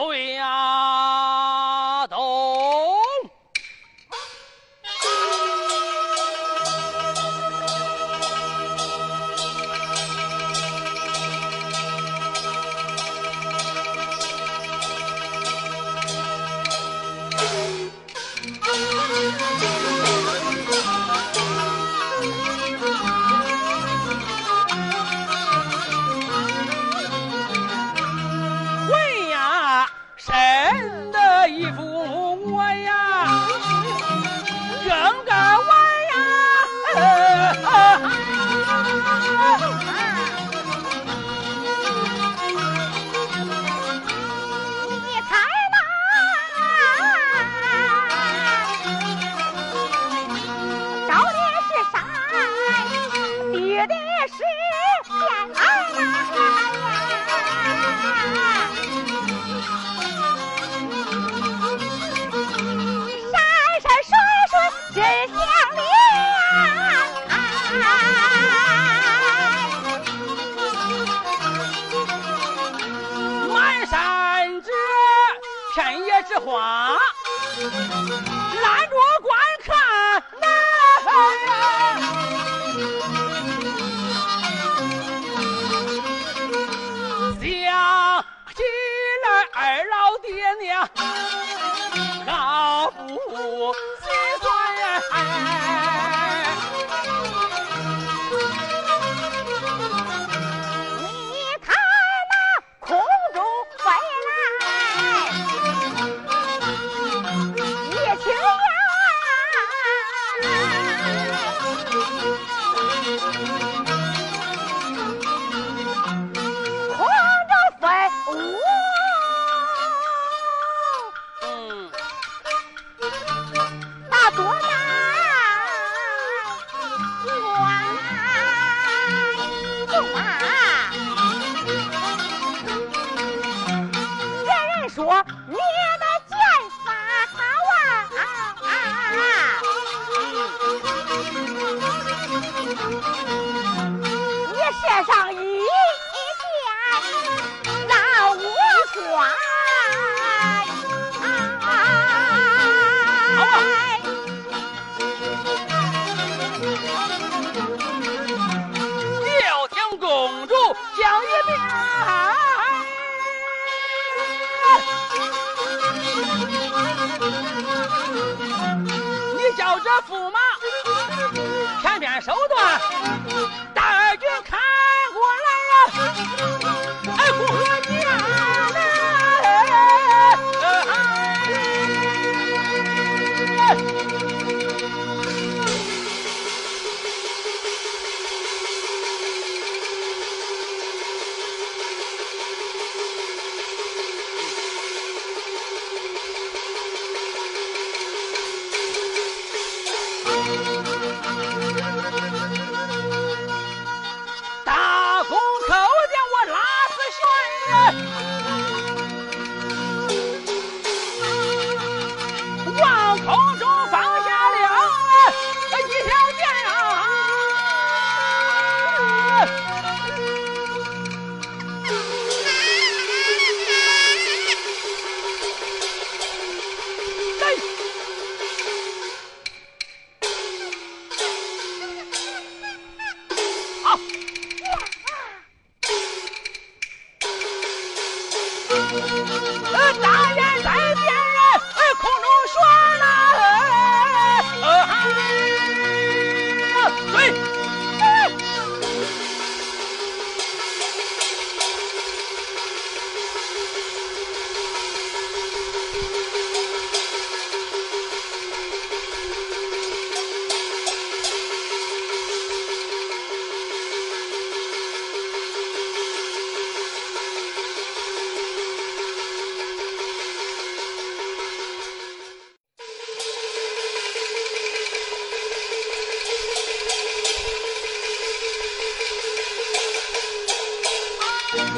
Oh yeah.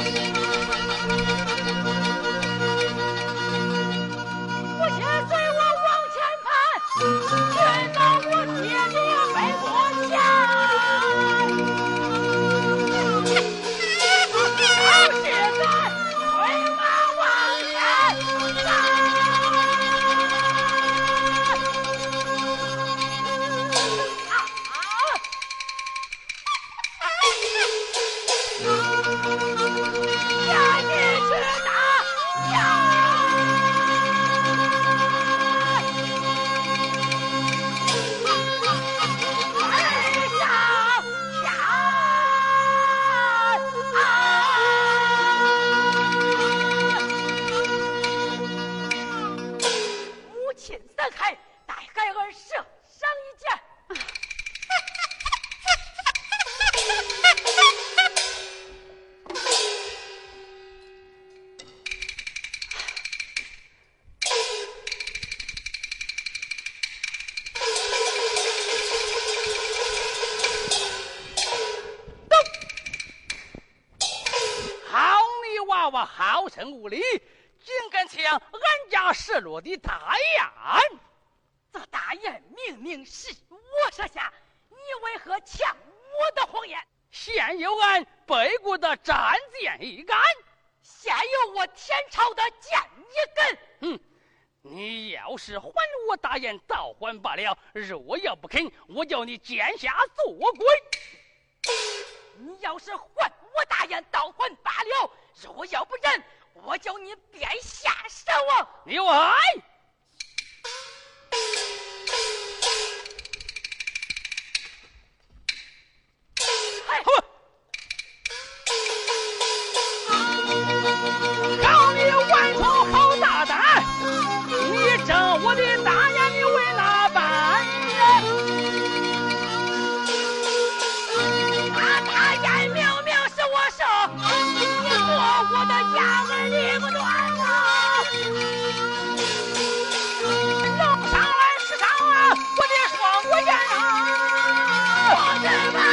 无家失落的大雁！这大雁明明是我设下，你为何抢我的鸿雁？现有俺背国的战舰一杆，现有我天朝的剑一根。哼！你要是还我大雁，倒还罢了；若要不肯，我叫你剑下做鬼。你要是还我大雁，倒还罢了；若要不仁。我叫你别下手啊！你家门离不断啊上我的双母娘啊。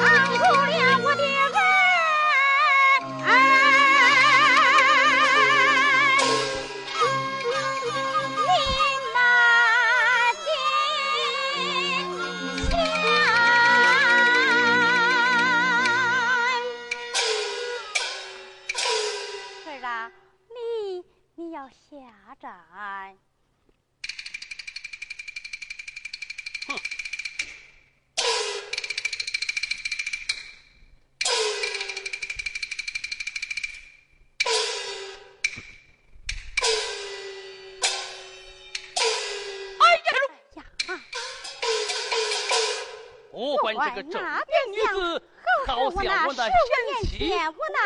熬不了歪！这个正女子，好像我那贤妻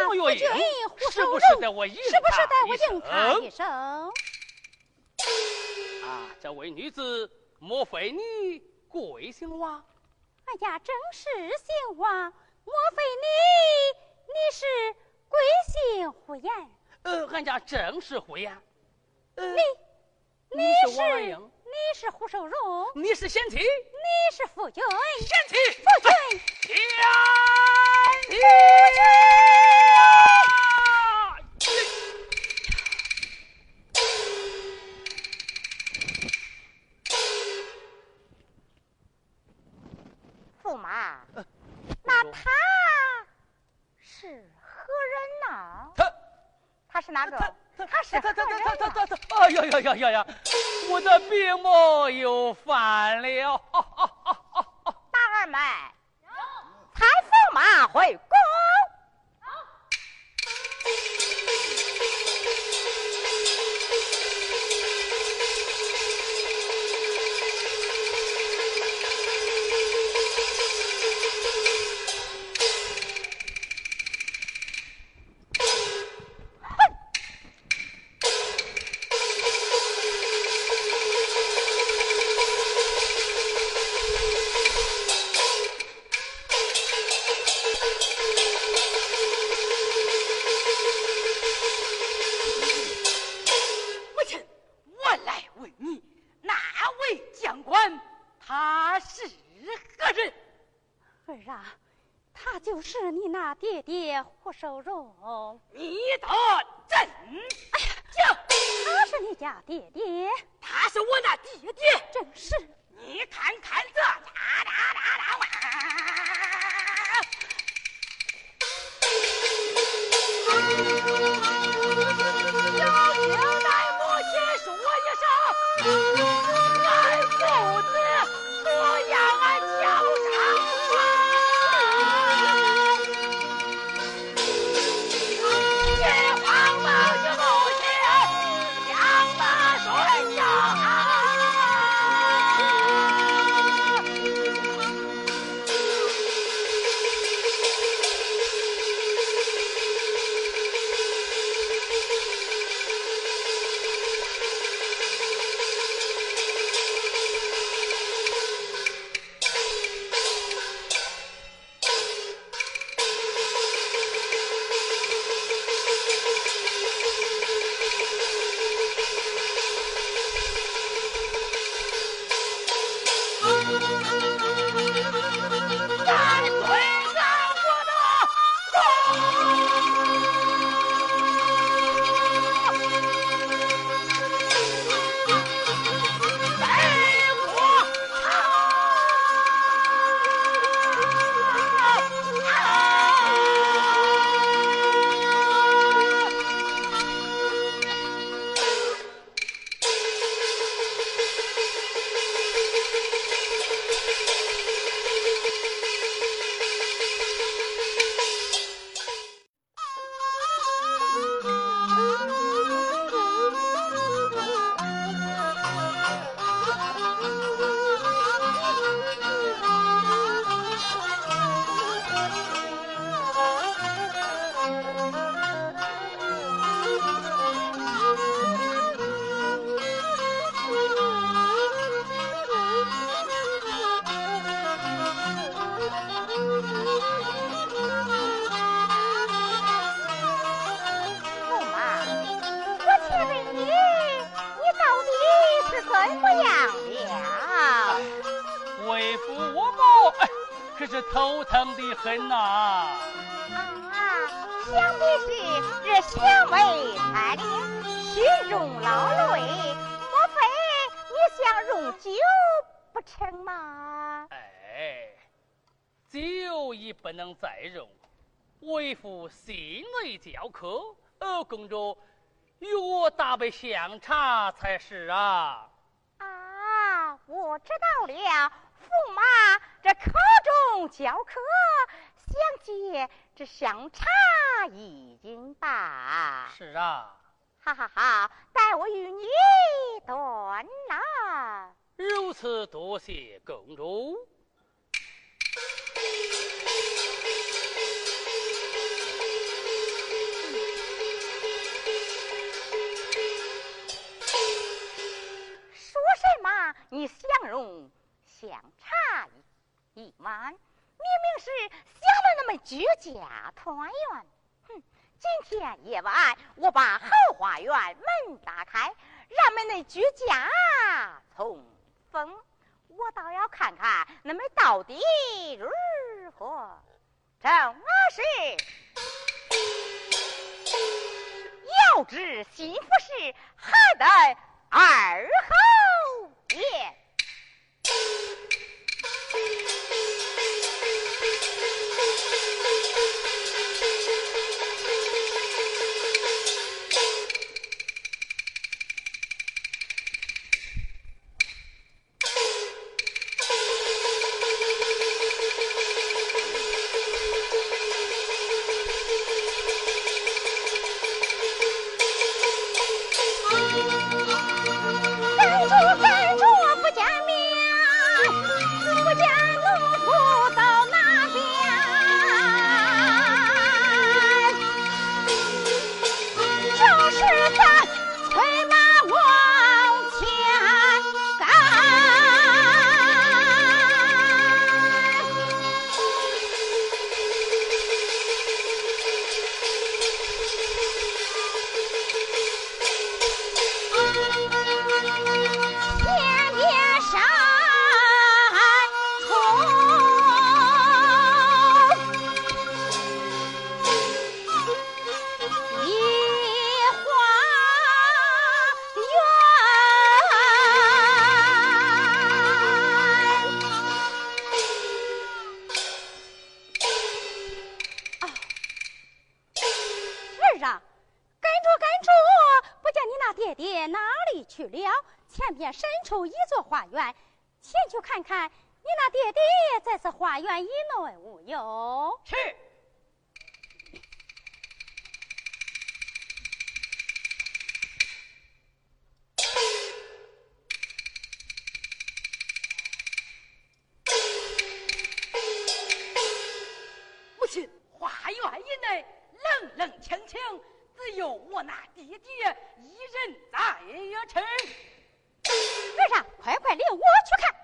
我月英，是不是得我应他一声？啊，这位女子，莫非你贵姓王？哎呀正是姓王，莫非你你是贵姓胡言？呃，俺家正是胡言。你你是王英？你是胡守荣，你是贤妻，你是夫君，贤妻，夫君，贤妻。驸马，那他是何人呢？他，他是哪个？他是他他他他他他他！哎呀呀呀呀呀！我的病魔又犯了。大二妹，才驸马回胡守荣。你的真？哎呀，讲，他是你家爹爹，他是我那爹爹，正是。你看看这，哒哒哒哒哇！要听咱母亲说一声。相差才是啊！啊，我知道了，驸马这口中教课，相见这相差已经大。是啊，哈哈哈！待我与你断了。如此，多谢公主。你相容相差一晚，明明是想的那么居家团圆。哼，今天夜晚我把后花园门打开，让们那居家通风，我倒要看看那们到底如何。正是，要知幸福事，还得二后。Yeah. 出一座花园，前去看看你那爹爹在此花园以内无有？是。母亲，花园以内冷冷清清，只有我那爹爹一人在吃。儿啊，快快领我去看。